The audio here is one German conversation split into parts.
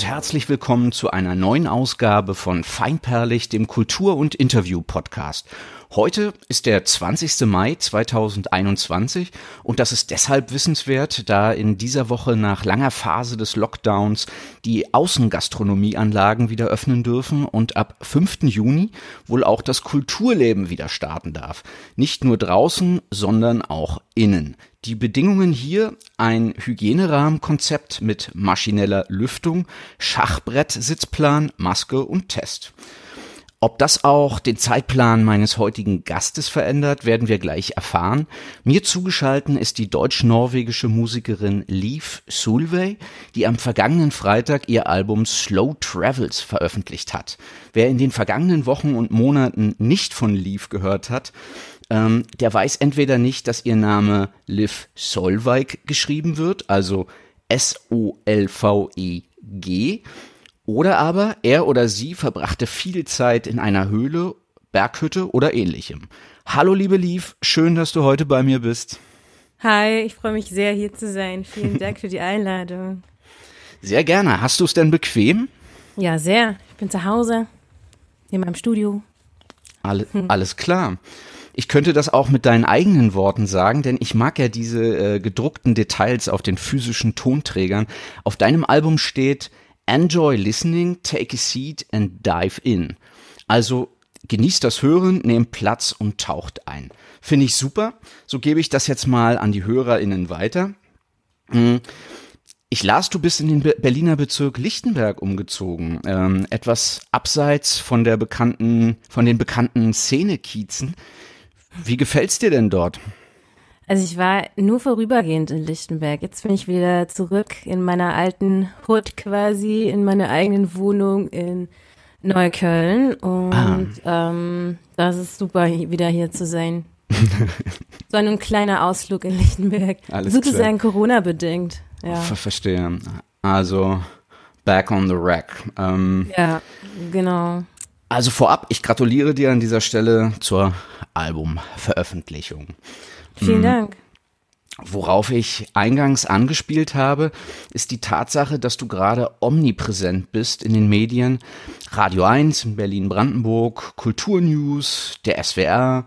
und herzlich willkommen zu einer neuen Ausgabe von Feinperlig, dem Kultur- und Interview-Podcast. Heute ist der 20. Mai 2021 und das ist deshalb wissenswert, da in dieser Woche nach langer Phase des Lockdowns die Außengastronomieanlagen wieder öffnen dürfen und ab 5. Juni wohl auch das Kulturleben wieder starten darf. Nicht nur draußen, sondern auch innen. Die Bedingungen hier ein Hygienerahmenkonzept mit maschineller Lüftung, Schachbrett, Sitzplan, Maske und Test. Ob das auch den Zeitplan meines heutigen Gastes verändert, werden wir gleich erfahren. Mir zugeschalten ist die deutsch-norwegische Musikerin Leaf Sulvey, die am vergangenen Freitag ihr Album Slow Travels veröffentlicht hat. Wer in den vergangenen Wochen und Monaten nicht von Leaf gehört hat, ähm, der weiß entweder nicht, dass ihr Name Liv Solveig geschrieben wird, also S-O-L-V-E-G, oder aber er oder sie verbrachte viel Zeit in einer Höhle, Berghütte oder ähnlichem. Hallo liebe Liv, schön, dass du heute bei mir bist. Hi, ich freue mich sehr hier zu sein. Vielen Dank für die Einladung. Sehr gerne. Hast du es denn bequem? Ja, sehr. Ich bin zu Hause, in meinem Studio. Alle, alles klar. Ich könnte das auch mit deinen eigenen Worten sagen, denn ich mag ja diese äh, gedruckten Details auf den physischen Tonträgern. Auf deinem Album steht Enjoy listening, take a seat and dive in. Also genießt das Hören, nehmt Platz und taucht ein. Finde ich super. So gebe ich das jetzt mal an die HörerInnen weiter. Hm. Ich las, du bist in den Berliner Bezirk Lichtenberg umgezogen, ähm, etwas abseits von der bekannten, von den bekannten Szenekiezen. Wie gefällt's dir denn dort? Also ich war nur vorübergehend in Lichtenberg. Jetzt bin ich wieder zurück in meiner alten Hut quasi, in meiner eigenen Wohnung in Neukölln. Und ah. ähm, das ist super, wieder hier zu sein. so ein kleiner Ausflug in Lichtenberg. Alles Sozusagen Corona-bedingt. Ja. Ver verstehe. Also back on the rack. Ähm, ja, genau. Also vorab, ich gratuliere dir an dieser Stelle zur Albumveröffentlichung. Vielen mhm. Dank. Worauf ich eingangs angespielt habe, ist die Tatsache, dass du gerade omnipräsent bist in den Medien. Radio 1 in Berlin-Brandenburg, Kulturnews, der SWR,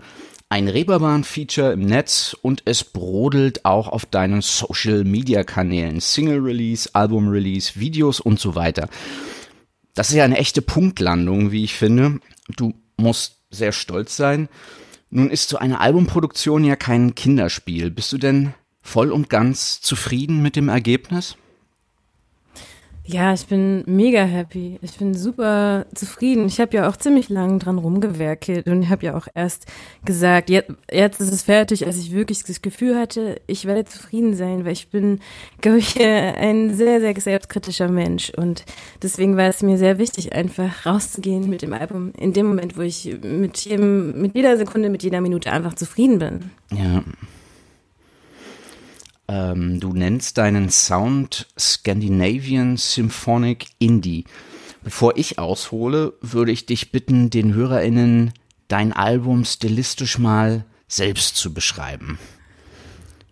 ein Reeperbahn-Feature im Netz und es brodelt auch auf deinen Social-Media-Kanälen. Single-Release, Album-Release, Videos und so weiter. Das ist ja eine echte Punktlandung, wie ich finde. Du musst sehr stolz sein. Nun ist so eine Albumproduktion ja kein Kinderspiel. Bist du denn voll und ganz zufrieden mit dem Ergebnis? Ja, ich bin mega happy. Ich bin super zufrieden. Ich habe ja auch ziemlich lange dran rumgewerkelt und habe ja auch erst gesagt, jetzt, jetzt ist es fertig, als ich wirklich das Gefühl hatte, ich werde zufrieden sein, weil ich bin, glaube ich, ein sehr, sehr selbstkritischer Mensch und deswegen war es mir sehr wichtig, einfach rauszugehen mit dem Album in dem Moment, wo ich mit jedem, mit jeder Sekunde, mit jeder Minute einfach zufrieden bin. Ja. Ähm, du nennst deinen Sound Scandinavian Symphonic Indie. Bevor ich aushole, würde ich dich bitten, den HörerInnen dein Album stilistisch mal selbst zu beschreiben.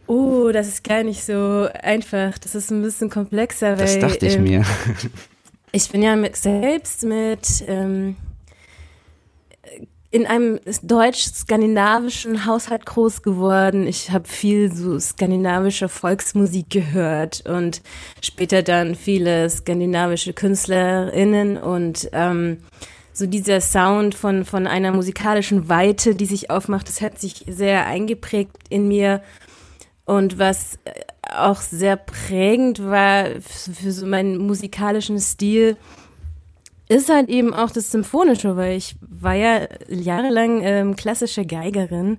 Oh, das ist gar nicht so einfach. Das ist ein bisschen komplexer. Das weil, dachte ich ähm, mir. ich bin ja mit, selbst mit ähm, in einem deutsch-skandinavischen Haushalt groß geworden. Ich habe viel so skandinavische Volksmusik gehört und später dann viele skandinavische KünstlerInnen und ähm, so dieser Sound von, von einer musikalischen Weite, die sich aufmacht, das hat sich sehr eingeprägt in mir. Und was auch sehr prägend war für, für so meinen musikalischen Stil, ist halt eben auch das Symphonische, weil ich war ja jahrelang ähm, klassische Geigerin.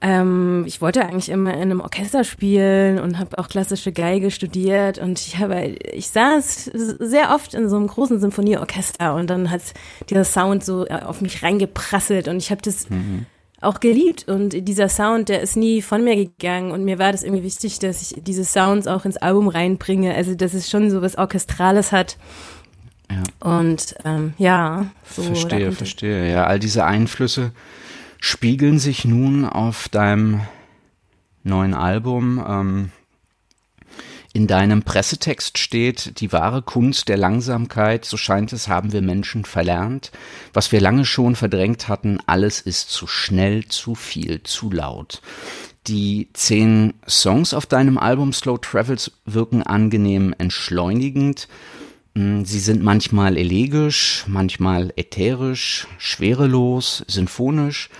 Ähm, ich wollte eigentlich immer in einem Orchester spielen und habe auch klassische Geige studiert und ich habe, ich saß sehr oft in so einem großen Symphonieorchester und dann hat dieser Sound so äh, auf mich reingeprasselt und ich habe das mhm. auch geliebt und dieser Sound, der ist nie von mir gegangen und mir war das irgendwie wichtig, dass ich diese Sounds auch ins Album reinbringe, also dass es schon so was Orchestrales hat ja. Und ähm, ja, so. Verstehe, verstehe. Ja, all diese Einflüsse spiegeln sich nun auf deinem neuen Album. Ähm, In deinem Pressetext steht, die wahre Kunst der Langsamkeit, so scheint es, haben wir Menschen verlernt. Was wir lange schon verdrängt hatten, alles ist zu schnell, zu viel, zu laut. Die zehn Songs auf deinem Album Slow Travels wirken angenehm entschleunigend. Hm, sie sind manchmal elegisch, manchmal ätherisch, schwerelos, sinfonisch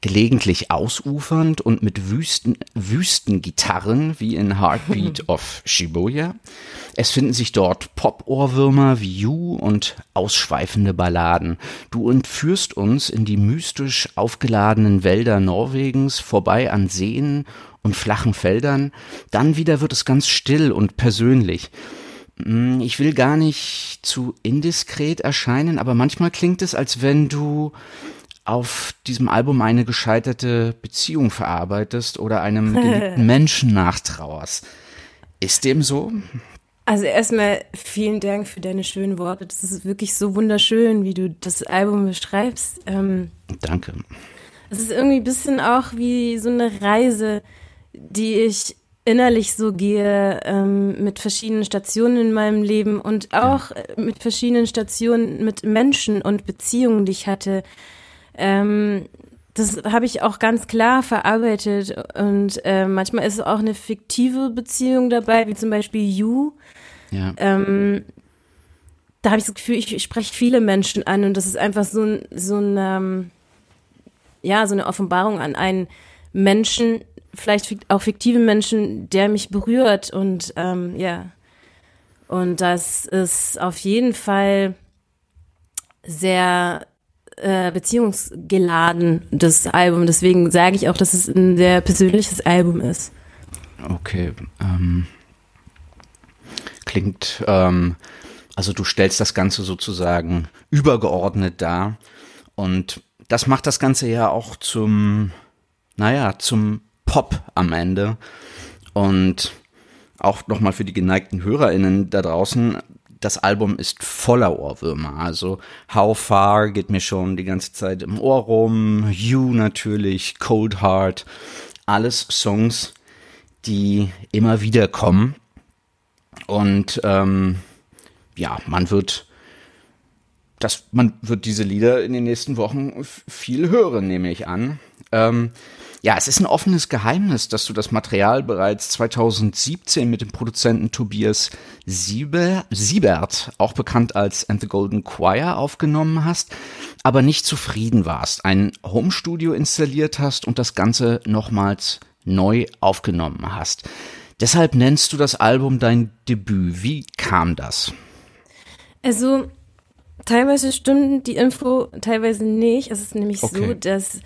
gelegentlich ausufernd und mit Wüsten, Wüstengitarren wie in Heartbeat of Shibuya. Es finden sich dort Pop-Ohrwürmer wie You und ausschweifende Balladen. Du entführst uns in die mystisch aufgeladenen Wälder Norwegens vorbei an Seen und flachen Feldern. Dann wieder wird es ganz still und persönlich. Hm, ich will gar nicht zu indiskret erscheinen, aber manchmal klingt es, als wenn du auf diesem Album eine gescheiterte Beziehung verarbeitest oder einem geliebten Menschen nachtrauerst. Ist dem so? Also erstmal vielen Dank für deine schönen Worte. Das ist wirklich so wunderschön, wie du das Album beschreibst. Ähm, Danke. Es ist irgendwie ein bisschen auch wie so eine Reise, die ich innerlich so gehe, ähm, mit verschiedenen Stationen in meinem Leben und auch ja. mit verschiedenen Stationen mit Menschen und Beziehungen, die ich hatte. Ähm, das habe ich auch ganz klar verarbeitet und äh, manchmal ist auch eine fiktive Beziehung dabei, wie zum Beispiel You. Ja. Ähm, da habe ich das Gefühl, ich, ich spreche viele Menschen an und das ist einfach so ein, so ein ähm, ja, so eine Offenbarung an einen Menschen, vielleicht auch fiktive Menschen, der mich berührt und ähm, ja. Und das ist auf jeden Fall sehr äh, beziehungsgeladen, das Album. Deswegen sage ich auch, dass es ein sehr persönliches Album ist. Okay. Ähm, klingt, ähm, also du stellst das Ganze sozusagen übergeordnet dar. Und das macht das Ganze ja auch zum, naja, zum Pop am Ende. Und auch nochmal für die geneigten HörerInnen da draußen, das Album ist voller Ohrwürmer. Also How Far geht mir schon die ganze Zeit im Ohr rum. You natürlich, Cold Heart. Alles Songs, die immer wieder kommen. Und ähm, ja, man wird das, man wird diese Lieder in den nächsten Wochen viel hören, nehme ich an. Ähm, ja, es ist ein offenes Geheimnis, dass du das Material bereits 2017 mit dem Produzenten Tobias Siebe, Siebert, auch bekannt als And the Golden Choir, aufgenommen hast, aber nicht zufrieden warst, ein Homestudio installiert hast und das Ganze nochmals neu aufgenommen hast. Deshalb nennst du das Album dein Debüt. Wie kam das? Also, teilweise stimmt die Info, teilweise nicht. Es ist nämlich okay. so, dass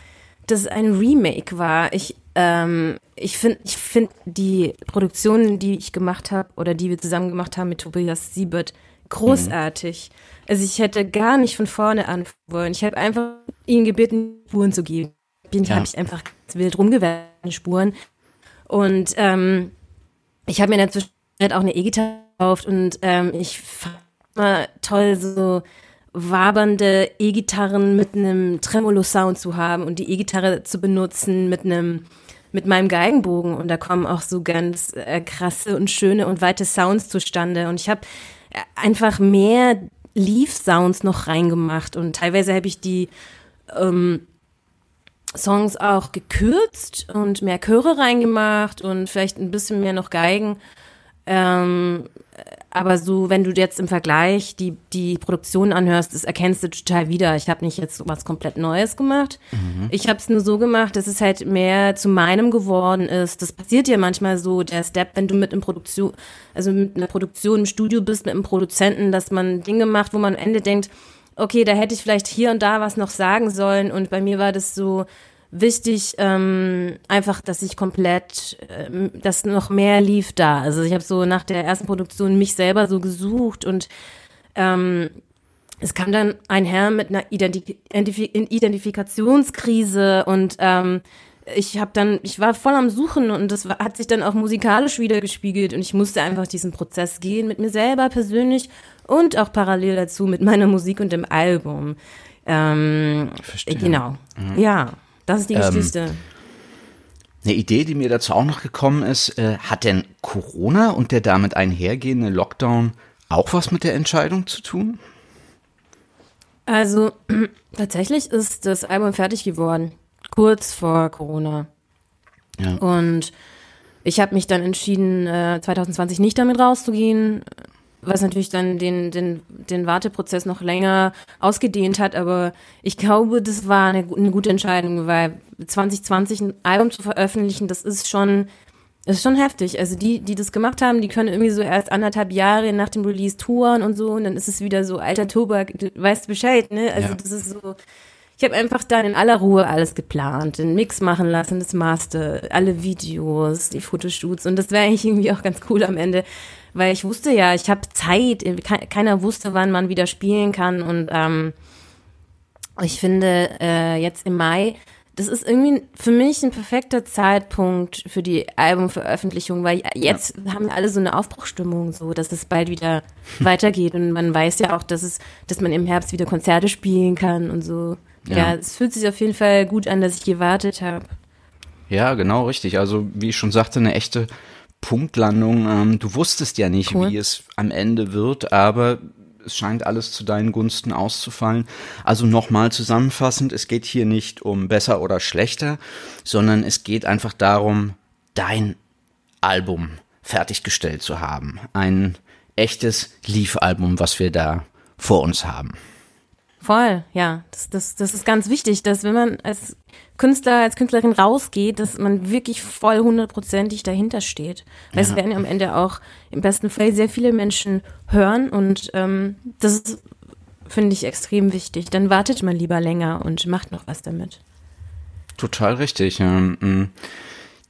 das ein Remake war. Ich, ähm, ich finde ich find die Produktionen, die ich gemacht habe oder die wir zusammen gemacht haben mit Tobias Siebert, großartig. Mhm. Also ich hätte gar nicht von vorne anfangen wollen. Ich habe einfach ihn gebeten, Spuren zu geben. Bin ja. habe ich einfach wild rumgewerfen, Spuren. Und ähm, ich habe mir in der Zwischenzeit auch eine E-Gitarre gekauft und ähm, ich fand mal toll, so wabernde E-Gitarren mit einem Tremolo-Sound zu haben und die E-Gitarre zu benutzen mit einem mit meinem Geigenbogen und da kommen auch so ganz äh, krasse und schöne und weite Sounds zustande und ich habe äh, einfach mehr Leaf-Sounds noch reingemacht und teilweise habe ich die ähm, Songs auch gekürzt und mehr Chöre reingemacht und vielleicht ein bisschen mehr noch Geigen. Ähm, aber so, wenn du jetzt im Vergleich die, die Produktion anhörst, das erkennst du total wieder. Ich habe nicht jetzt was komplett Neues gemacht. Mhm. Ich habe es nur so gemacht, dass es halt mehr zu meinem geworden ist. Das passiert ja manchmal so, der Step, wenn du mit einem Produktion, also mit einer Produktion im Studio bist, mit einem Produzenten, dass man Dinge macht, wo man am Ende denkt, okay, da hätte ich vielleicht hier und da was noch sagen sollen. Und bei mir war das so, wichtig, ähm, einfach, dass ich komplett, äh, dass noch mehr lief da. Also ich habe so nach der ersten Produktion mich selber so gesucht und ähm, es kam dann ein Herr mit einer Identif Identifikationskrise und ähm, ich habe dann, ich war voll am Suchen und das hat sich dann auch musikalisch wieder gespiegelt und ich musste einfach diesen Prozess gehen mit mir selber persönlich und auch parallel dazu mit meiner Musik und dem Album. Ähm, Verstehe. Genau. Mhm. Ja. Das ist die ähm, Geschichte. Eine Idee, die mir dazu auch noch gekommen ist, äh, hat denn Corona und der damit einhergehende Lockdown auch was mit der Entscheidung zu tun? Also tatsächlich ist das Album fertig geworden, kurz vor Corona. Ja. Und ich habe mich dann entschieden, äh, 2020 nicht damit rauszugehen, was natürlich dann den, den, den Warteprozess noch länger ausgedehnt hat. Aber ich glaube, das war eine, eine gute Entscheidung, weil 2020 ein Album zu veröffentlichen, das ist schon das ist schon heftig. Also die, die das gemacht haben, die können irgendwie so erst anderthalb Jahre nach dem Release touren und so und dann ist es wieder so alter Tobak, du weißt Bescheid, ne? Also ja. das ist so. Ich habe einfach dann in aller Ruhe alles geplant, den Mix machen lassen, das Master, alle Videos, die Fotoshoots und das wäre eigentlich irgendwie auch ganz cool am Ende, weil ich wusste ja, ich habe Zeit, keiner wusste, wann man wieder spielen kann und ähm, ich finde äh, jetzt im Mai das ist irgendwie für mich ein perfekter Zeitpunkt für die Albumveröffentlichung, weil jetzt ja. haben wir alle so eine Aufbruchstimmung, so dass es bald wieder weitergeht und man weiß ja auch, dass es, dass man im Herbst wieder Konzerte spielen kann und so. Ja, ja es fühlt sich auf jeden Fall gut an, dass ich gewartet habe. Ja, genau richtig. Also wie ich schon sagte, eine echte Punktlandung. Ähm, du wusstest ja nicht, cool. wie es am Ende wird, aber es scheint alles zu deinen Gunsten auszufallen. Also nochmal zusammenfassend, es geht hier nicht um besser oder schlechter, sondern es geht einfach darum, dein Album fertiggestellt zu haben. Ein echtes Leaf-Album, was wir da vor uns haben. Voll, ja. Das, das, das ist ganz wichtig, dass wenn man als Künstler, als Künstlerin rausgeht, dass man wirklich voll hundertprozentig dahinter steht. Weil ja. es werden ja am Ende auch im besten Fall sehr viele Menschen hören und ähm, das finde ich extrem wichtig. Dann wartet man lieber länger und macht noch was damit. Total richtig. Mm.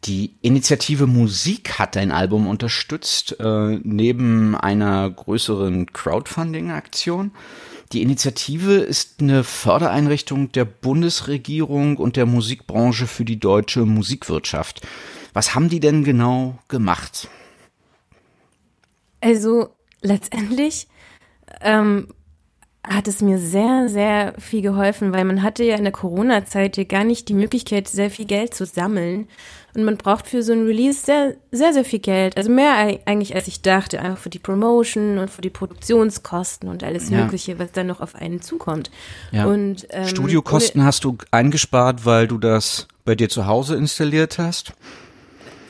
Die Initiative Musik hat dein Album unterstützt, äh, neben einer größeren Crowdfunding-Aktion. Die Initiative ist eine Fördereinrichtung der Bundesregierung und der Musikbranche für die deutsche Musikwirtschaft. Was haben die denn genau gemacht? Also letztendlich ähm, hat es mir sehr, sehr viel geholfen, weil man hatte ja in der Corona-Zeit ja gar nicht die Möglichkeit, sehr viel Geld zu sammeln. Und man braucht für so ein Release sehr, sehr, sehr viel Geld. Also mehr eigentlich, als ich dachte. Einfach für die Promotion und für die Produktionskosten und alles ja. Mögliche, was dann noch auf einen zukommt. Ja. Und, ähm, Studiokosten hast du eingespart, weil du das bei dir zu Hause installiert hast?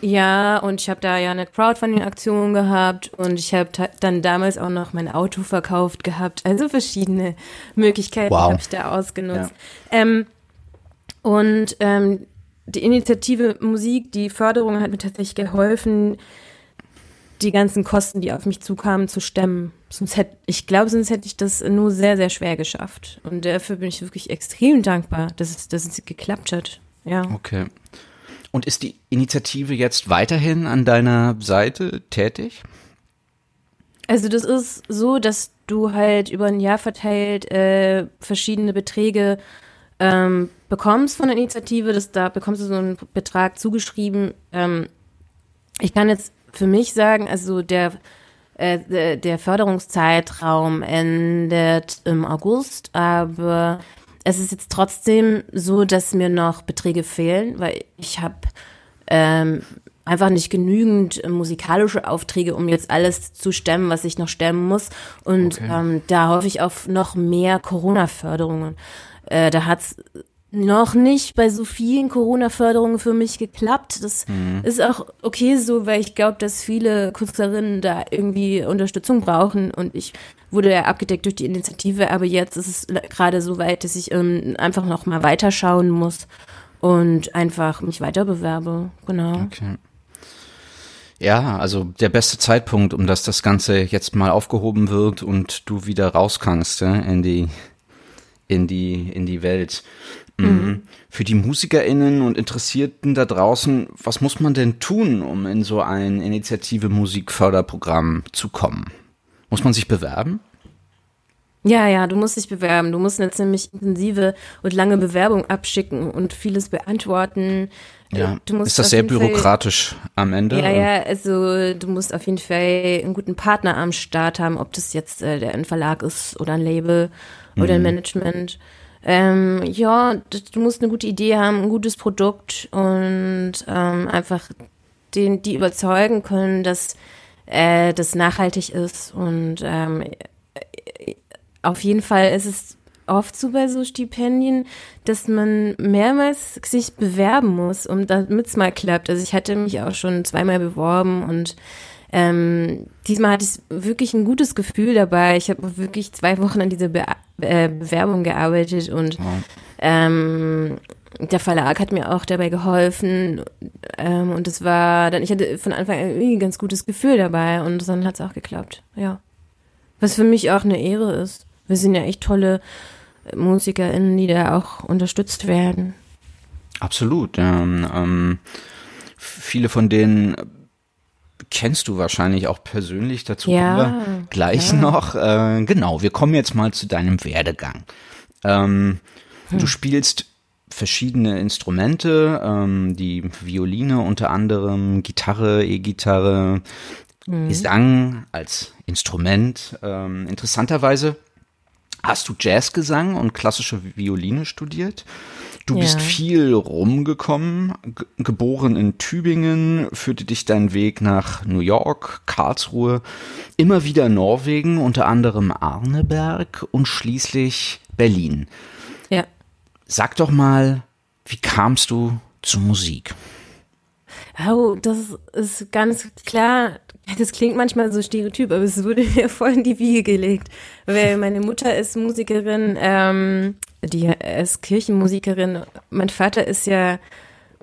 Ja, und ich habe da ja eine Crowdfunding-Aktion gehabt und ich habe dann damals auch noch mein Auto verkauft gehabt. Also verschiedene Möglichkeiten wow. habe ich da ausgenutzt. Ja. Ähm, und ähm, die Initiative Musik, die Förderung hat mir tatsächlich geholfen, die ganzen Kosten, die auf mich zukamen, zu stemmen. Sonst hätte, ich glaube, sonst hätte ich das nur sehr, sehr schwer geschafft. Und dafür bin ich wirklich extrem dankbar, dass es, dass es geklappt hat. Ja. Okay. Und ist die Initiative jetzt weiterhin an deiner Seite tätig? Also das ist so, dass du halt über ein Jahr verteilt äh, verschiedene Beträge ähm, bekommst von der Initiative, das, da bekommst du so einen Betrag zugeschrieben. Ähm, ich kann jetzt für mich sagen, also der, äh, der Förderungszeitraum endet im August, aber es ist jetzt trotzdem so, dass mir noch Beträge fehlen, weil ich habe ähm, einfach nicht genügend musikalische Aufträge, um jetzt alles zu stemmen, was ich noch stemmen muss. Und okay. ähm, da hoffe ich auf noch mehr Corona-Förderungen. Äh, da hat's noch nicht bei so vielen Corona-Förderungen für mich geklappt. Das mhm. ist auch okay so, weil ich glaube, dass viele Künstlerinnen da irgendwie Unterstützung brauchen und ich wurde ja abgedeckt durch die Initiative, aber jetzt ist es gerade so weit, dass ich ähm, einfach noch mal weiterschauen muss und einfach mich weiter bewerbe. Genau. Okay. Ja, also der beste Zeitpunkt, um dass das Ganze jetzt mal aufgehoben wird und du wieder raus kannst ja, in die in die in die Welt. Mhm. Für die MusikerInnen und Interessierten da draußen, was muss man denn tun, um in so ein Initiative Musikförderprogramm zu kommen? Muss man sich bewerben? Ja, ja, du musst dich bewerben. Du musst eine ziemlich intensive und lange Bewerbung abschicken und vieles beantworten. Ja. ist das sehr bürokratisch Fall, am Ende? Ja, ja, also du musst auf jeden Fall einen guten Partner am Start haben, ob das jetzt äh, der ein Verlag ist oder ein Label oder ein mhm. Management. ähm, ja, du musst eine gute Idee haben, ein gutes Produkt und ähm, einfach den, die überzeugen können, dass äh, das nachhaltig ist. Und ähm, auf jeden Fall ist es oft so bei so Stipendien, dass man mehrmals sich bewerben muss, um damit es mal klappt. Also ich hatte mich auch schon zweimal beworben und ähm, diesmal hatte ich wirklich ein gutes Gefühl dabei. Ich habe wirklich zwei Wochen an dieser Be äh, Bewerbung gearbeitet und ähm, der Verlag hat mir auch dabei geholfen ähm, und es war dann, ich hatte von Anfang an irgendwie ein ganz gutes Gefühl dabei und dann hat es auch geklappt, ja. Was für mich auch eine Ehre ist. Wir sind ja echt tolle MusikerInnen, die da auch unterstützt werden. Absolut. Ähm, ähm, viele von denen kennst du wahrscheinlich auch persönlich, dazu ja, kommen wir gleich ja. noch. Äh, genau, wir kommen jetzt mal zu deinem Werdegang. Ähm, hm. Du spielst verschiedene Instrumente, ähm, die Violine unter anderem, Gitarre, E-Gitarre, mhm. Gesang als Instrument. Ähm, interessanterweise hast du Jazzgesang und klassische Violine studiert. Du ja. bist viel rumgekommen, geboren in Tübingen, führte dich dein Weg nach New York, Karlsruhe, immer wieder Norwegen, unter anderem Arneberg und schließlich Berlin. Sag doch mal, wie kamst du zur Musik? Oh, das ist ganz klar. Das klingt manchmal so stereotyp, aber es wurde mir voll in die Wiege gelegt. Weil meine Mutter ist Musikerin, ähm, die ist Kirchenmusikerin. Mein Vater ist ja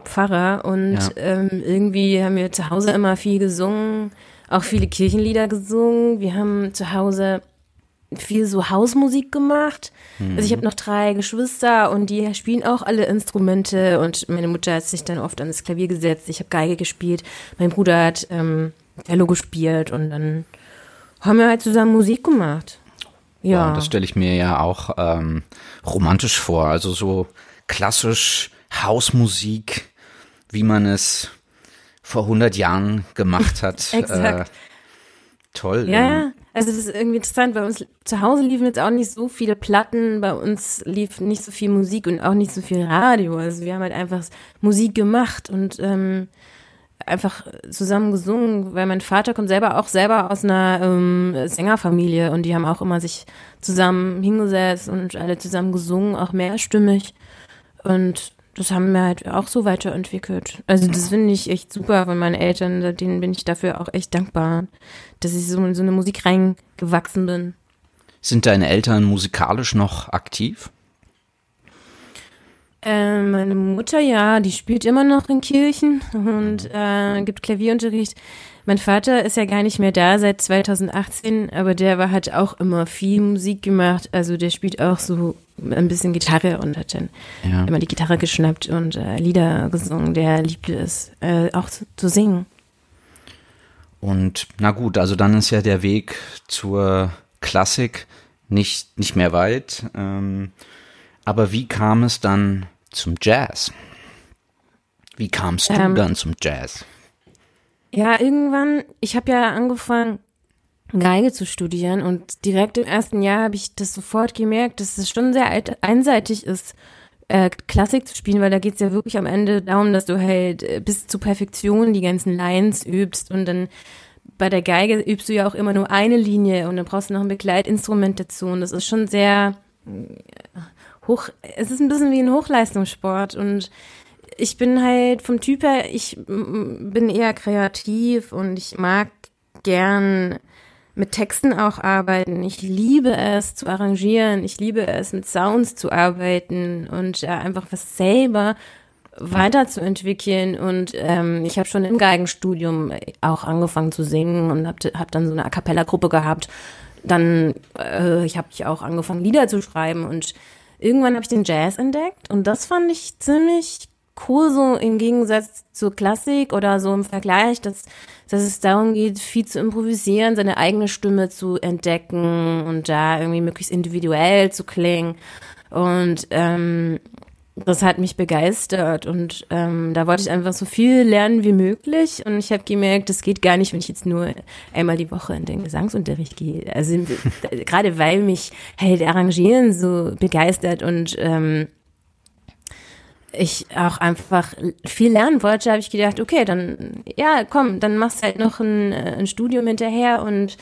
Pfarrer und ja. ähm, irgendwie haben wir zu Hause immer viel gesungen, auch viele Kirchenlieder gesungen. Wir haben zu Hause viel so Hausmusik gemacht. Mhm. Also ich habe noch drei Geschwister und die spielen auch alle Instrumente und meine Mutter hat sich dann oft an das Klavier gesetzt. Ich habe Geige gespielt. Mein Bruder hat ähm, Cello gespielt und dann haben wir halt zusammen Musik gemacht. Ja. Wow, das stelle ich mir ja auch ähm, romantisch vor. Also so klassisch Hausmusik, wie man es vor 100 Jahren gemacht hat. Exakt. Äh, toll. Ja. Also das ist irgendwie interessant. Bei uns zu Hause liefen jetzt auch nicht so viele Platten, bei uns lief nicht so viel Musik und auch nicht so viel Radio. Also wir haben halt einfach Musik gemacht und ähm, einfach zusammen gesungen, weil mein Vater kommt selber auch selber aus einer ähm, Sängerfamilie und die haben auch immer sich zusammen hingesetzt und alle zusammen gesungen, auch mehrstimmig. Und das haben wir halt auch so weiterentwickelt. Also das finde ich echt super von meinen Eltern, denen bin ich dafür auch echt dankbar, dass ich so in so eine Musik reingewachsen bin. Sind deine Eltern musikalisch noch aktiv? Äh, meine Mutter, ja, die spielt immer noch in Kirchen und äh, gibt Klavierunterricht. Mein Vater ist ja gar nicht mehr da seit 2018, aber der war, hat auch immer viel Musik gemacht. Also der spielt auch so ein bisschen Gitarre und hat dann ja. immer die Gitarre geschnappt und äh, Lieder gesungen. Der liebte es, äh, auch zu, zu singen. Und na gut, also dann ist ja der Weg zur Klassik nicht, nicht mehr weit. Ähm, aber wie kam es dann zum Jazz? Wie kamst du ähm, dann zum Jazz? Ja, irgendwann, ich habe ja angefangen, Geige zu studieren und direkt im ersten Jahr habe ich das sofort gemerkt, dass es schon sehr einseitig ist, äh, Klassik zu spielen, weil da geht es ja wirklich am Ende darum, dass du halt äh, bis zur Perfektion die ganzen Lines übst und dann bei der Geige übst du ja auch immer nur eine Linie und dann brauchst du noch ein Begleitinstrument dazu und das ist schon sehr hoch, es ist ein bisschen wie ein Hochleistungssport und ich bin halt vom Typ her, ich bin eher kreativ und ich mag gern mit Texten auch arbeiten. Ich liebe es zu arrangieren. Ich liebe es mit Sounds zu arbeiten und äh, einfach was selber weiterzuentwickeln. Und ähm, ich habe schon im Geigenstudium auch angefangen zu singen und habe hab dann so eine A cappella Gruppe gehabt. Dann äh, ich habe ich auch angefangen Lieder zu schreiben und irgendwann habe ich den Jazz entdeckt und das fand ich ziemlich so im Gegensatz zur Klassik oder so im Vergleich, dass, dass es darum geht, viel zu improvisieren, seine eigene Stimme zu entdecken und da irgendwie möglichst individuell zu klingen. Und ähm, das hat mich begeistert und ähm, da wollte ich einfach so viel lernen wie möglich und ich habe gemerkt, das geht gar nicht, wenn ich jetzt nur einmal die Woche in den Gesangsunterricht gehe. Also gerade weil mich halt Arrangieren so begeistert und ähm, ich auch einfach viel lernen wollte, habe ich gedacht, okay, dann ja, komm, dann machst du halt noch ein, ein Studium hinterher und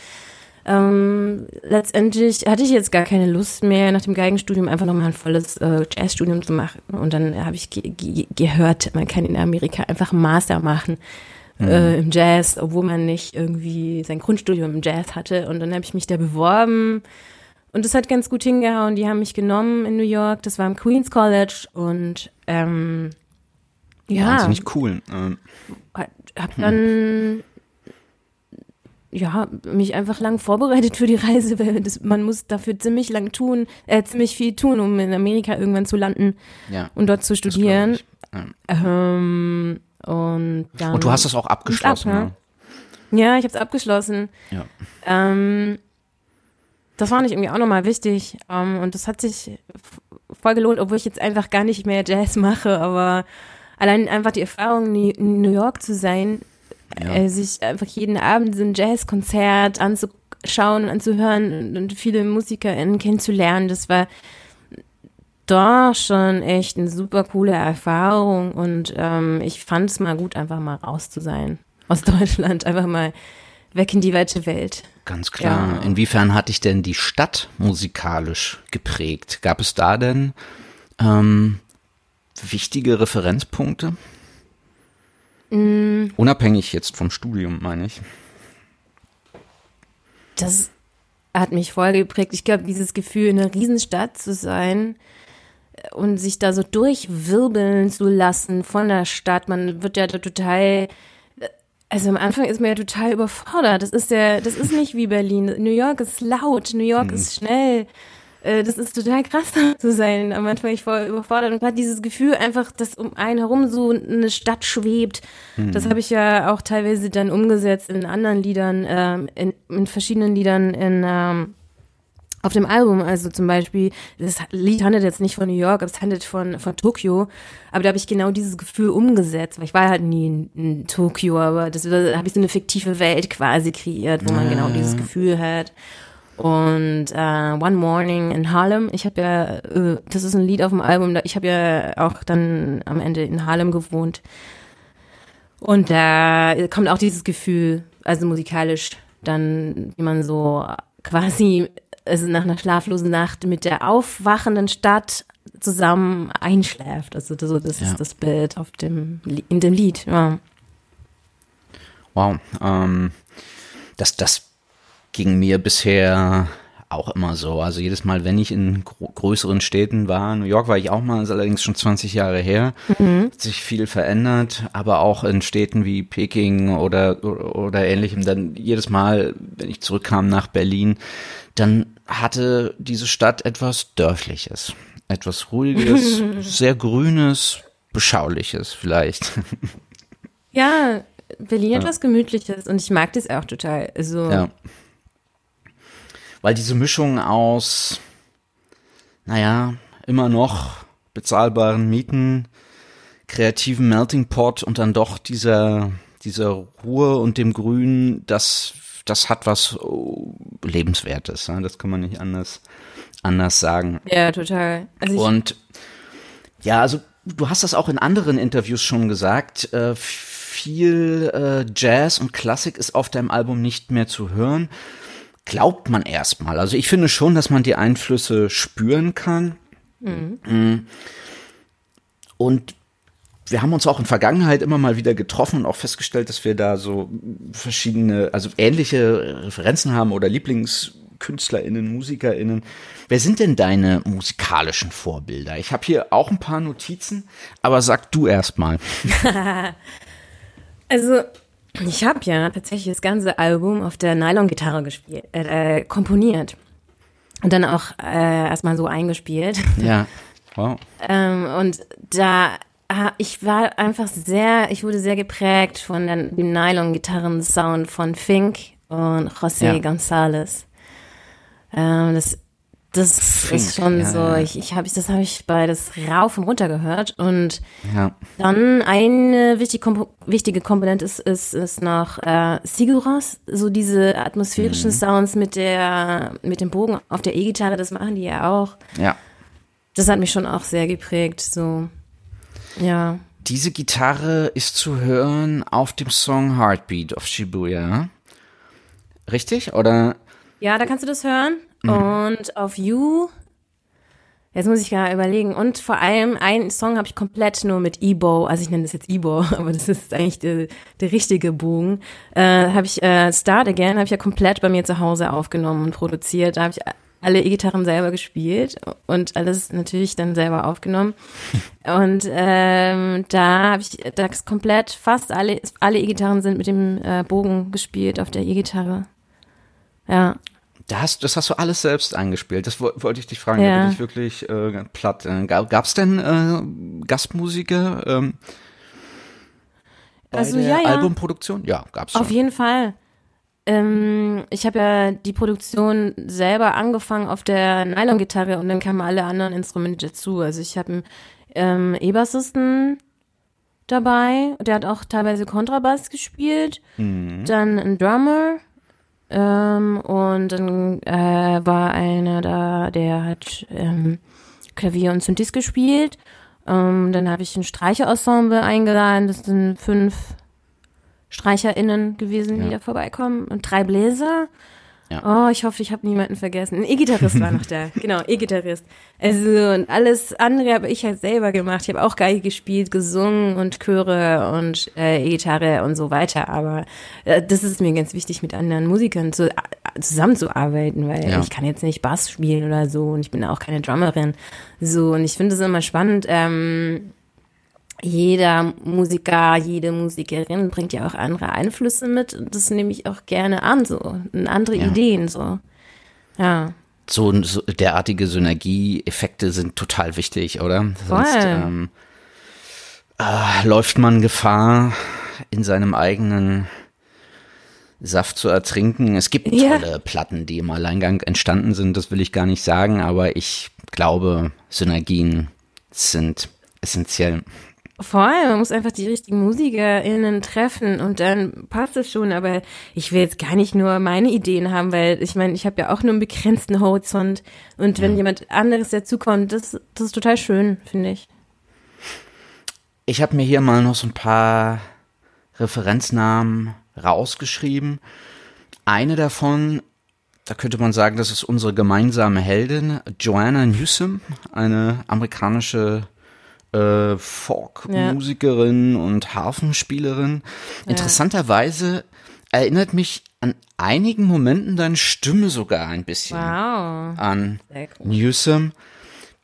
ähm, letztendlich hatte ich jetzt gar keine Lust mehr, nach dem Geigenstudium einfach nochmal ein volles äh, Jazzstudium zu machen. Und dann habe ich ge ge gehört, man kann in Amerika einfach einen Master machen mhm. äh, im Jazz, obwohl man nicht irgendwie sein Grundstudium im Jazz hatte. Und dann habe ich mich da beworben. Und das hat ganz gut hingehauen. Die haben mich genommen in New York. Das war im Queens College. Und ähm, ja. Wahnsinnig cool. Ähm. Hab dann ja, mich einfach lang vorbereitet für die Reise, weil das, man muss dafür ziemlich lang tun, äh, ziemlich viel tun, um in Amerika irgendwann zu landen ja, und dort zu studieren. Ja. Ähm, und, dann und du hast das auch abgeschlossen, ab, ne? Ja, ich habe es abgeschlossen. Ja. Ähm, das fand ich irgendwie auch nochmal wichtig. Um, ähm, und das hat sich voll gelohnt, obwohl ich jetzt einfach gar nicht mehr Jazz mache, aber allein einfach die Erfahrung, in New York zu sein, ja. äh, sich einfach jeden Abend so ein Jazzkonzert anzuschauen und anzuhören und, und viele MusikerInnen kennenzulernen, das war doch schon echt eine super coole Erfahrung und ähm, ich fand es mal gut, einfach mal raus zu sein aus Deutschland, einfach mal weg in die weite Welt. Ganz klar. Ja. Inwiefern hat dich denn die Stadt musikalisch geprägt? Gab es da denn ähm, wichtige Referenzpunkte? Mm. Unabhängig jetzt vom Studium, meine ich. Das hat mich voll geprägt. Ich glaube, dieses Gefühl, in einer Riesenstadt zu sein und sich da so durchwirbeln zu lassen von der Stadt. Man wird ja da total also am Anfang ist man ja total überfordert. Das ist ja, das ist nicht wie Berlin. New York ist laut, New York mhm. ist schnell. Äh, das ist total krass zu sein. Am Anfang ich voll überfordert und gerade dieses Gefühl einfach, dass um einen herum so eine Stadt schwebt. Mhm. Das habe ich ja auch teilweise dann umgesetzt in anderen Liedern, ähm, in, in verschiedenen Liedern in ähm, auf dem Album, also zum Beispiel, das Lied handelt jetzt nicht von New York, es handelt von, von Tokio. Aber da habe ich genau dieses Gefühl umgesetzt, weil ich war halt nie in, in Tokio, aber das, da habe ich so eine fiktive Welt quasi kreiert, wo man genau dieses Gefühl hat. Und äh, One Morning in Harlem, ich habe ja, äh, das ist ein Lied auf dem Album, ich habe ja auch dann am Ende in Harlem gewohnt. Und da kommt auch dieses Gefühl, also musikalisch, dann, wie man so quasi also nach einer schlaflosen Nacht mit der aufwachenden Stadt zusammen einschläft. Also das, das ja. ist das Bild auf dem, in dem Lied. Ja. Wow. Ähm, das, das ging mir bisher auch immer so. Also jedes Mal, wenn ich in größeren Städten war, New York war ich auch mal, ist allerdings schon 20 Jahre her, mhm. hat sich viel verändert, aber auch in Städten wie Peking oder, oder ähnlichem, dann jedes Mal, wenn ich zurückkam nach Berlin, dann hatte diese Stadt etwas Dörfliches, etwas Ruhiges, sehr Grünes, Beschauliches vielleicht. Ja, Berlin ja. etwas Gemütliches und ich mag das auch total. Also, ja weil diese Mischung aus, naja, immer noch bezahlbaren Mieten, kreativen Melting Pot und dann doch dieser, dieser Ruhe und dem Grün, das, das hat was oh, Lebenswertes. Ne? Das kann man nicht anders, anders sagen. Ja, total. Also und ja, also du hast das auch in anderen Interviews schon gesagt. Äh, viel äh, Jazz und Klassik ist auf deinem Album nicht mehr zu hören glaubt man erstmal. Also ich finde schon, dass man die Einflüsse spüren kann. Mhm. Mm. Und wir haben uns auch in Vergangenheit immer mal wieder getroffen und auch festgestellt, dass wir da so verschiedene, also ähnliche Referenzen haben oder LieblingskünstlerInnen, MusikerInnen. Wer sind denn deine musikalischen Vorbilder? Ich habe hier auch ein paar Notizen, aber sag du erst mal. also ich habe ja tatsächlich das ganze Album auf der Nylon-Gitarre gespielt, äh, äh, komponiert. Und dann auch äh, erstmal so eingespielt. Ja. Wow. ähm, und da, ich war einfach sehr, ich wurde sehr geprägt von dem Nylon-Gitarren-Sound von Fink und José ja. González. Ähm, das das Fink, ist schon ja, so. ja. Ich, ich habe das habe ich beides rauf und runter gehört und Ja. dann eine wichtige, Kompo wichtige Komponente ist, ist, ist noch äh, Siguras, so diese atmosphärischen Sounds mit der mit dem Bogen auf der E-Gitarre, das machen die ja auch. Ja. Das hat mich schon auch sehr geprägt. So, ja. Diese Gitarre ist zu hören auf dem Song Heartbeat of Shibuya. Richtig? Oder? Ja, da kannst du das hören. Und auf You, jetzt muss ich gar überlegen. Und vor allem einen Song habe ich komplett nur mit Ebo, also ich nenne das jetzt Ebo, aber das ist eigentlich der, der richtige Bogen. Äh, habe ich äh, Start Again, habe ich ja komplett bei mir zu Hause aufgenommen und produziert. Da habe ich alle E-Gitarren selber gespielt und alles natürlich dann selber aufgenommen. Und ähm, da habe ich das komplett, fast alle, alle E-Gitarren sind mit dem äh, Bogen gespielt auf der E-Gitarre. Ja. Da hast, das hast du alles selbst eingespielt. Das wo- wollte ich dich fragen. Ja. Da bin ich wirklich äh, platt. Äh, Gab es denn äh, Gastmusiker ähm, bei Also, der ja, ja. Albumproduktion? Ja, gab's schon. Auf jeden Fall. Ähm, ich habe ja die Produktion selber angefangen auf der Nylon-Gitarre und dann kamen alle anderen Instrumente dazu. Also ich habe einen ähm, E-Bassisten dabei, der hat auch teilweise Kontrabass gespielt, dann ein Drummer ähm, und dann äh, war einer da, der hat ähm, Klavier und Synthes gespielt. Ähm, dann habe ich ein Streicherensemble eingeladen, das sind fünf StreicherInnen gewesen, die Ja. da vorbeikommen. Und drei Bläser. Ja. Oh, ich hoffe, ich habe niemanden vergessen. Ein E-Gitarrist war noch da. Genau, E-Gitarrist. Also, und alles andere habe ich halt selber gemacht. Ich habe auch Geige gespielt, gesungen und Chöre und äh, E-Gitarre und so weiter. Aber äh, das ist mir ganz wichtig, mit anderen Musikern zu, äh, zusammenzuarbeiten, weil Ja. ich kann jetzt nicht Bass spielen oder so und ich bin auch keine Drummerin. So, und ich finde es immer spannend, ähm, jeder Musiker, jede Musikerin bringt ja auch andere Einflüsse mit. Und das nehme ich auch gerne an, so. Andere Ja. Ideen, so. Ja. so, so derartige Synergieeffekte sind total wichtig, oder? Sonst Voll. ähm, äh, läuft man Gefahr, in seinem eigenen Saft zu ertrinken. Es gibt Ja. tolle Platten, die im Alleingang entstanden sind, das will ich gar nicht sagen, aber ich glaube, Synergien sind essentiell. Vor allem, man muss einfach die richtigen MusikerInnen treffen und dann passt es schon, aber ich will jetzt gar nicht nur meine Ideen haben, weil ich meine, ich habe ja auch nur einen begrenzten Horizont und wenn jemand anderes dazukommt, das, das ist total schön, finde ich. Ich habe mir hier mal noch so ein paar Referenznamen rausgeschrieben. Eine davon, da könnte man sagen, das ist unsere gemeinsame Heldin, Joanna Newsom, eine amerikanische äh, Folk-Musikerin und Harfenspielerin. Interessanterweise erinnert mich an einigen Momenten deine Stimme sogar ein bisschen Wow. an. Newsom.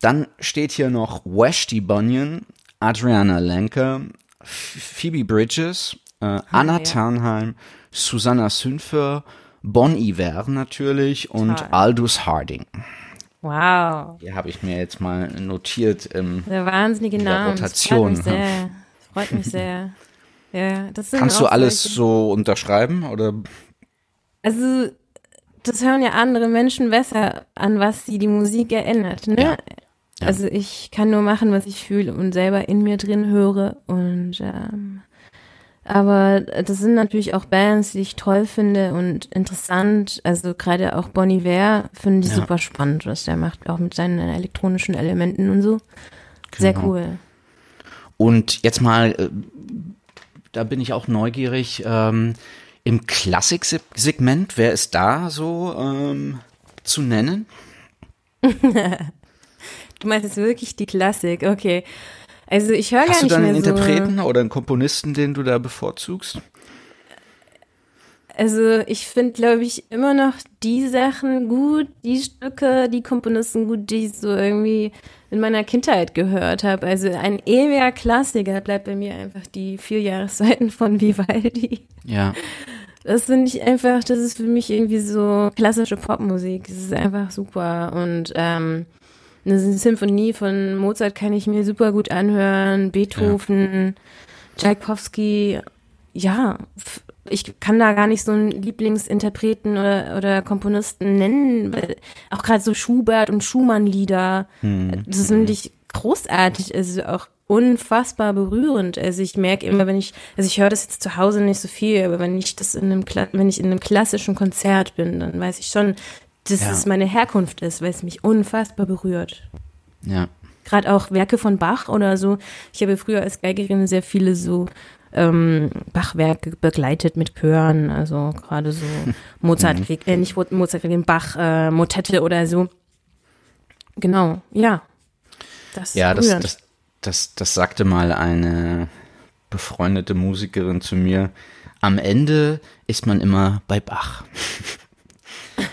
Dann steht hier noch Washti Bunyan, Adriana Lenker, Phoebe Bridges, äh, Anna ja. Ternheim, Susanna Sünfer, Bon Iver natürlich und Toll. Aldous Harding. Wow. Hier habe ich mir jetzt mal notiert. Ähm, Der wahnsinnige Name. Rotation, Das freut mich sehr. Freut mich sehr. Ja, das sind kannst du alles solche- so unterschreiben? Oder Also, das hören ja andere Menschen besser, an was sie die Musik erinnert, ne? Ja. Ja. Also ich kann nur machen, was ich fühle und selber in mir drin höre und ähm, aber das sind natürlich auch Bands, die ich toll finde und interessant. Also gerade auch Bon Iver finde ich Ja. super spannend, was der macht, auch mit seinen elektronischen Elementen und so. Sehr Genau. cool. Und jetzt mal, äh, da bin ich auch neugierig, ähm, im Klassik-Segment, wer ist da so ähm, zu nennen? Du meinst jetzt wirklich die Klassik, okay. Also ich höre gar Hast du nicht da einen mehr so. Interpreten oder einen Komponisten, den du da bevorzugst? Also ich finde, glaube ich, immer noch die Sachen gut, die Stücke, die Komponisten gut, die ich so irgendwie in meiner Kindheit gehört habe. Also ein ewiger Klassiker bleibt bei mir einfach die vier Jahreszeiten von Vivaldi. Ja. Das finde ich einfach, das ist für mich irgendwie so klassische Popmusik. Das ist einfach super. Und ähm, eine Symphonie von Mozart kann ich mir super gut anhören. Beethoven, Tchaikovsky, ja, ich kann da gar nicht so einen Lieblingsinterpreten oder, oder Komponisten nennen, weil auch gerade so Schubert und Schumann-Lieder, hm. das finde ich großartig, also auch unfassbar berührend. Also ich merke immer, wenn ich, also ich höre das jetzt zu Hause nicht so viel, aber wenn ich das in einem, wenn ich in einem klassischen Konzert bin, dann weiß ich schon, dass ja. es meine Herkunft ist, weil es mich unfassbar berührt. Ja. Gerade auch Werke von Bach oder so. Ich habe früher als Geigerin sehr viele so ähm, Bachwerke begleitet mit Chören, also gerade so Mozart, mhm. äh, nicht Mozart, Bach, äh, Motette oder so. Genau, ja. Das ja, das, das, das, das sagte mal eine befreundete Musikerin zu mir. Am Ende ist man immer bei Bach.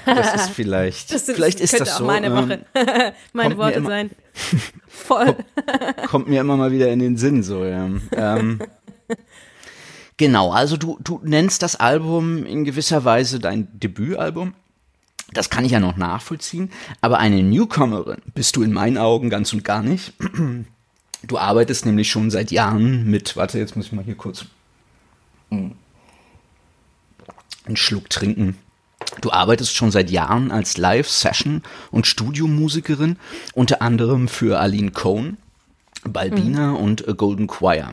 Das ist vielleicht, das ist, vielleicht ist das so. meine ähm, Woche, meine Worte immer, sein. Voll. Kommt, kommt, mir immer mal wieder in den Sinn so. Ja. Ähm, genau, also du, du nennst das Album in gewisser Weise dein Debütalbum. Das kann ich ja noch nachvollziehen, aber eine Newcomerin bist du in meinen Augen ganz und gar nicht. Du arbeitest nämlich schon seit Jahren mit, warte, jetzt muss ich mal hier kurz einen Schluck trinken. Du arbeitest schon seit Jahren als Live-Session- und Studiomusikerin, unter anderem für Aline Cohn, Balbina mhm. und A Golden Choir.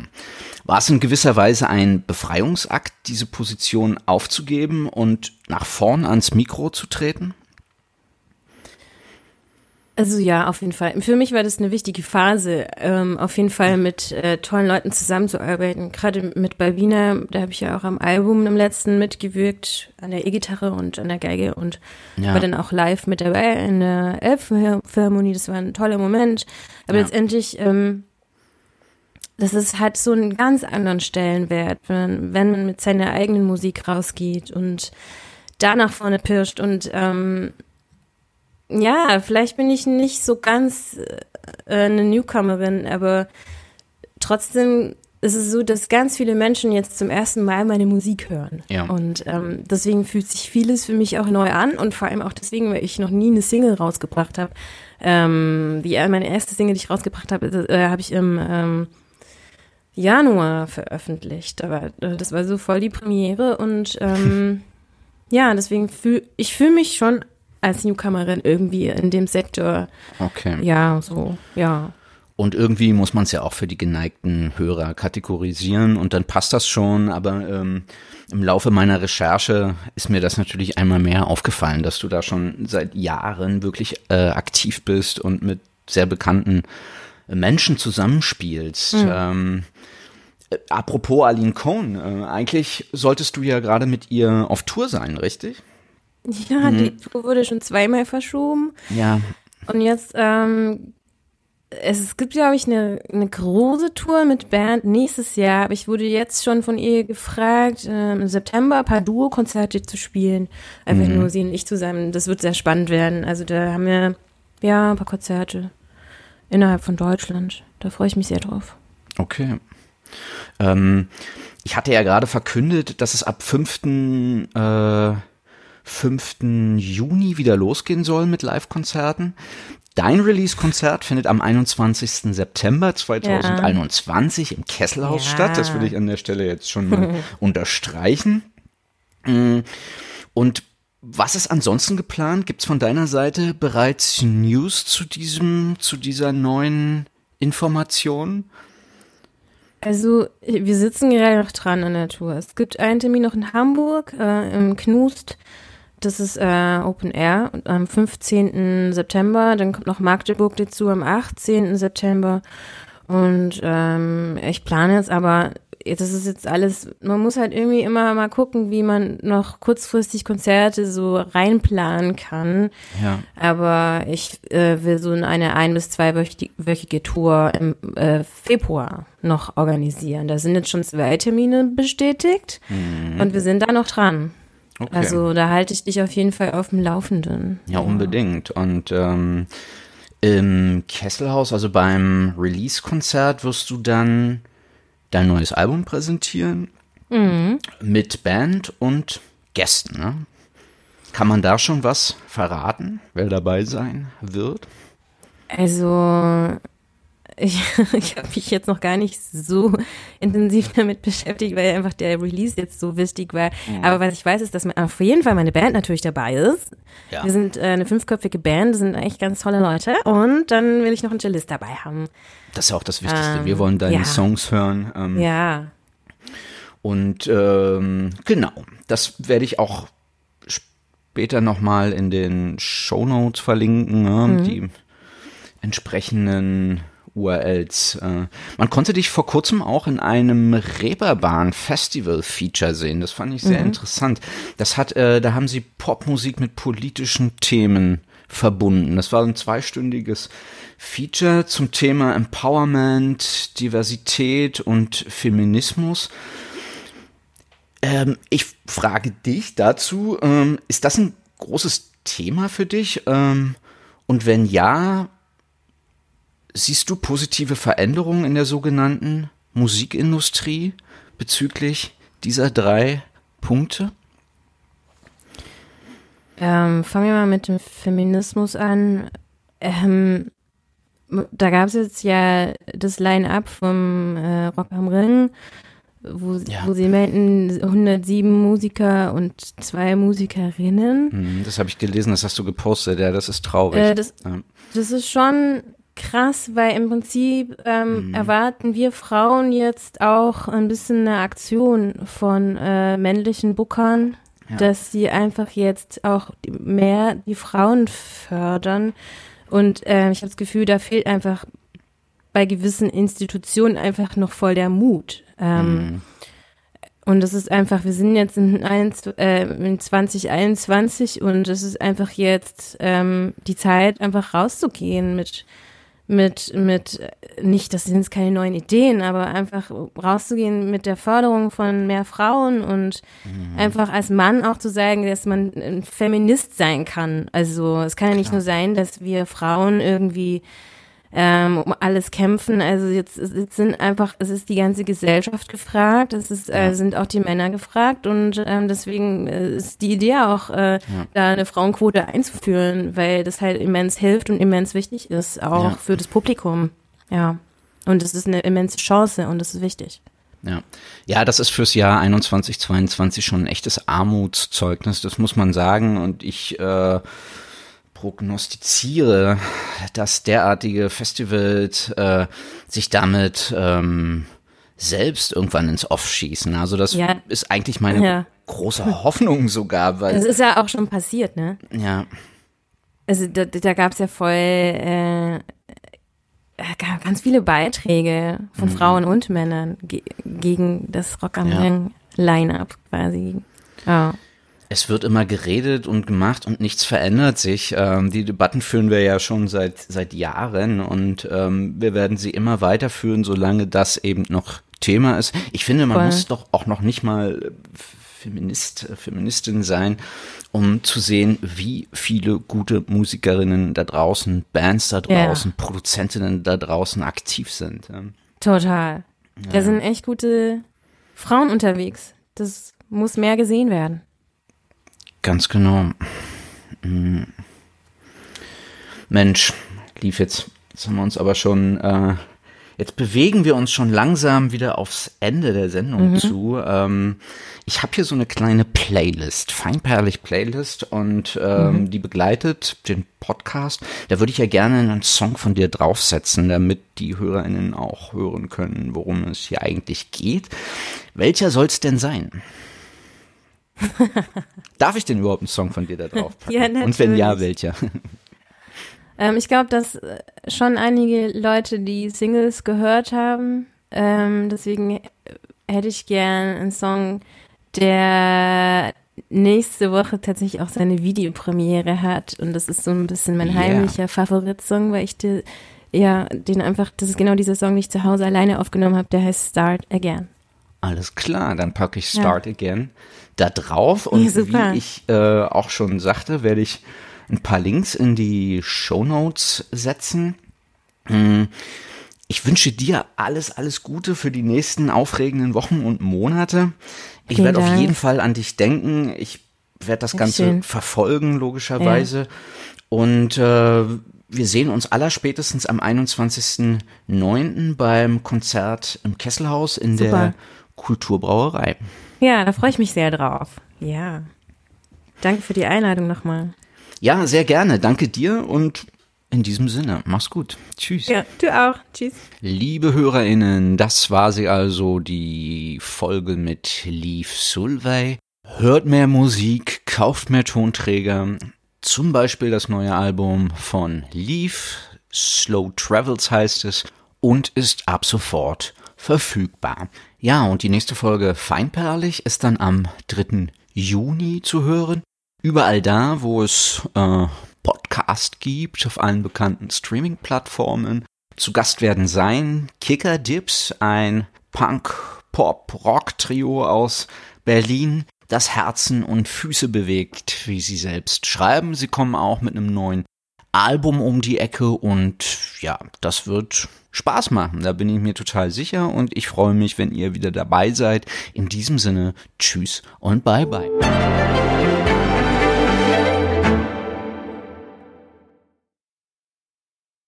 War es in gewisser Weise ein Befreiungsakt, diese Position aufzugeben und nach vorn ans Mikro zu treten? Also ja, auf jeden Fall. Für mich war das eine wichtige Phase, ähm, auf jeden Fall mit äh, tollen Leuten zusammenzuarbeiten. Gerade mit Balbina, da habe ich ja auch am Album im letzten mitgewirkt, an der E-Gitarre und an der Geige und ja. war dann auch live mit dabei in der Elbphilharmonie. Das war ein toller Moment. Aber ja. letztendlich, ähm, das ist halt so einen ganz anderen Stellenwert, wenn, wenn man mit seiner eigenen Musik rausgeht und da nach vorne pirscht und ähm, ja, vielleicht bin ich nicht so ganz äh, eine Newcomerin, aber trotzdem ist es so, dass ganz viele Menschen jetzt zum ersten Mal meine Musik hören. Ja. Und ähm, deswegen fühlt sich vieles für mich auch neu an und vor allem auch deswegen, weil ich noch nie eine Single rausgebracht habe. Ähm, die, meine erste Single, die ich rausgebracht habe, äh, habe ich im ähm, Januar veröffentlicht. Aber äh, das war so voll die Premiere und ähm, ja, deswegen fühle ich fühle mich schon als Newcomerin irgendwie in dem Sektor. Okay. Ja, so, ja. Und irgendwie muss man es ja auch für die geneigten Hörer kategorisieren und dann passt das schon. Aber ähm, im Laufe meiner Recherche ist mir das natürlich einmal mehr aufgefallen, dass du da schon seit Jahren wirklich äh, aktiv bist und mit sehr bekannten Menschen zusammenspielst. Mhm. Ähm, äh, apropos Aline Cohn, äh, eigentlich solltest du ja gerade mit ihr auf Tour sein, richtig? Ja, mhm. die Tour wurde schon zweimal verschoben. Ja. Und jetzt, ähm, es, es gibt, glaube ich, eine, eine große Tour mit Band nächstes Jahr, aber ich wurde jetzt schon von ihr gefragt, äh, im September ein paar Duo-Konzerte zu spielen. Einfach mhm. nur sie und ich zusammen. Das wird sehr spannend werden. Also da haben wir, ja, ein paar Konzerte innerhalb von Deutschland. Da freue ich mich sehr drauf. Okay. Ähm, ich hatte ja gerade verkündet, dass es ab 5. Äh 5. Juni wieder losgehen soll mit Live-Konzerten. Dein Release-Konzert findet am 21. September 2021 ja. im Kesselhaus ja. statt. Das will ich an der Stelle jetzt schon mal unterstreichen. Mm. Und was ist ansonsten geplant? Gibt es von deiner Seite bereits News zu diesem, zu dieser neuen Information? Also, wir sitzen gerade noch dran an der Tour. Es gibt einen Termin noch in Hamburg, äh, im Knust. Das ist äh, Open Air am 15. September. Dann kommt noch Magdeburg dazu am 18. September. Und ähm, ich plane jetzt aber, das ist jetzt alles, man muss halt irgendwie immer mal gucken, wie man noch kurzfristig Konzerte so reinplanen kann. Ja. Aber ich äh, will so eine ein- bis zweiwöchige Tour im äh, Februar noch organisieren. Da sind jetzt schon zwei Termine bestätigt mhm. und wir sind da noch dran. Okay. Also da halte ich dich auf jeden Fall auf dem Laufenden. Ja, unbedingt. Und ähm, im Kesselhaus, also beim Release-Konzert, wirst du dann dein neues Album präsentieren mhm. mit Band und Gästen. Ne? Kann man da schon was verraten, wer dabei sein wird? Also ich, ich habe mich jetzt noch gar nicht so intensiv damit beschäftigt, weil einfach der Release jetzt so wichtig war. Mhm. Aber was ich weiß, ist, dass auf jeden Fall meine Band natürlich dabei ist. Ja. Wir sind äh, eine fünfköpfige Band, sind echt ganz tolle Leute. Und dann will ich noch einen Cellist dabei haben. Das ist auch das Wichtigste. Ähm, Wir wollen deine ja. Songs hören. Ähm, ja. Und ähm, genau, das werde ich auch später nochmal in den Show Notes verlinken. Ne? Mhm. Die entsprechenden URLs. Äh, man konnte dich vor kurzem auch in einem Reeperbahn Festival Feature sehen. Das fand ich sehr mhm. interessant. Das hat, äh, da haben sie Popmusik mit politischen Themen verbunden. Das war ein zweistündiges Feature zum Thema Empowerment, Diversität und Feminismus. Ähm, ich frage dich dazu, ähm, ist das ein großes Thema für dich? Ähm, und wenn ja, Siehst du positive Veränderungen in der sogenannten Musikindustrie bezüglich dieser drei Punkte? Ähm, fangen wir mal mit dem Feminismus an. Ähm, da gab es jetzt ja das Line-up vom äh, Rock am Ring, wo, ja. wo sie meinten 107 Musiker und zwei Musikerinnen. Hm, das habe ich gelesen, das hast du gepostet, ja, das ist traurig. Äh, das, ja. das ist schon krass, weil im Prinzip ähm, mhm. erwarten wir Frauen jetzt auch ein bisschen eine Aktion von äh, männlichen Bookern, ja. dass sie einfach jetzt auch mehr die Frauen fördern. Und äh, ich habe das Gefühl, da fehlt einfach bei gewissen Institutionen einfach noch voll der Mut. Ähm, mhm. Und das ist einfach, wir sind jetzt in, ein, äh, in 2021 und es ist einfach jetzt ähm, die Zeit, einfach rauszugehen mit mit, mit, nicht, das sind jetzt keine neuen Ideen, aber einfach rauszugehen mit der Förderung von mehr Frauen und mhm. einfach als Mann auch zu sagen, dass man ein Feminist sein kann. Also es kann ja nicht Klar. nur sein, dass wir Frauen irgendwie ähm, um alles kämpfen. Also jetzt, jetzt sind einfach, es ist die ganze Gesellschaft gefragt, es ist, äh, sind auch die Männer gefragt und ähm, deswegen äh, ist die Idee auch, äh, ja. da eine Frauenquote einzuführen, weil das halt immens hilft und immens wichtig ist, auch ja. für das Publikum. Ja. Und es ist eine immense Chance und das ist wichtig. Ja. ja, das ist fürs Jahr 21, 22 schon ein echtes Armutszeugnis, das muss man sagen. Und ich äh, prognostiziere, dass derartige Festivals äh, sich damit ähm, selbst irgendwann ins Off schießen. Also das ja. ist eigentlich meine ja. große Hoffnung sogar. Weil, das ist ja auch schon passiert, ne? Ja. Also da, da gab es ja voll äh, ganz viele Beiträge von mhm. Frauen und Männern ge gegen das Rock am Ring Line-Up quasi. Ja es wird immer geredet und gemacht und nichts verändert sich. Ähm, die Debatten führen wir ja schon seit, seit Jahren und ähm, wir werden sie immer weiterführen, solange das eben noch Thema ist. Ich finde, man Voll. muss doch auch noch nicht mal Feminist, Feministin sein, um zu sehen, wie viele gute Musikerinnen da draußen, Bands da draußen, ja. Produzentinnen da draußen aktiv sind. Total. Ja. Da sind echt gute Frauen unterwegs. Das muss mehr gesehen werden. Ganz genau. Hm. Mensch, lief jetzt. Jetzt haben wir uns aber schon, äh, jetzt bewegen wir uns schon langsam wieder aufs Ende der Sendung mhm. zu. Ähm, ich habe hier so eine kleine Playlist, feinperlig Playlist und ähm, mhm. die begleitet den Podcast. Da würde ich ja gerne einen Song von dir draufsetzen, damit die HörerInnen auch hören können, worum es hier eigentlich geht. Welcher soll es denn sein? Darf ich denn überhaupt einen Song von dir da drauf packen? Ja, natürlich. Und wenn ja, welcher? Ähm, ich glaube, dass äh, schon einige Leute die Singles gehört haben. Ähm, deswegen hätte ich gern einen Song, der nächste Woche tatsächlich auch seine Videopremiere hat. Und das ist so ein bisschen mein yeah. heimlicher Favoritsong, weil ich dir, ja, den einfach, das ist genau dieser Song, den ich zu Hause alleine aufgenommen habe, der heißt Start Again. Alles klar, dann packe ich Start ja. Again da drauf. Und ja, wie ich äh, auch schon sagte, werde ich ein paar Links in die Show Notes setzen. Hm. Ich wünsche dir alles, alles Gute für die nächsten aufregenden Wochen und Monate. Ich werde auf jeden Fall an dich denken. Ich werde das Ganze schön. verfolgen, logischerweise. Ja. Und äh, wir sehen uns aller spätestens am 21.09. beim Konzert im Kesselhaus in Super. der Kulturbrauerei. Ja, da freue ich mich sehr drauf. Ja. Danke für die Einladung nochmal. Ja, sehr gerne. Danke dir und in diesem Sinne, mach's gut. Tschüss. Ja, du auch. Tschüss. Liebe HörerInnen, das war sie also, die Folge mit Leaf Sulvey. Hört mehr Musik, kauft mehr Tonträger. Zum Beispiel das neue Album von Leaf, Slow Travels heißt es, und ist ab sofort verfügbar. Ja, und die nächste Folge Feinperlig ist dann am 3. Juni zu hören. Überall da, wo es äh, Podcast gibt, auf allen bekannten Streaming-Plattformen. Zu Gast werden sein Kicker Dips, ein Punk-Pop-Rock-Trio aus Berlin, das Herzen und Füße bewegt, wie sie selbst schreiben. Sie kommen auch mit einem neuen Album um die Ecke und ja, das wird Spaß machen, da bin ich mir total sicher und ich freue mich, wenn ihr wieder dabei seid. In diesem Sinne, tschüss und bye bye.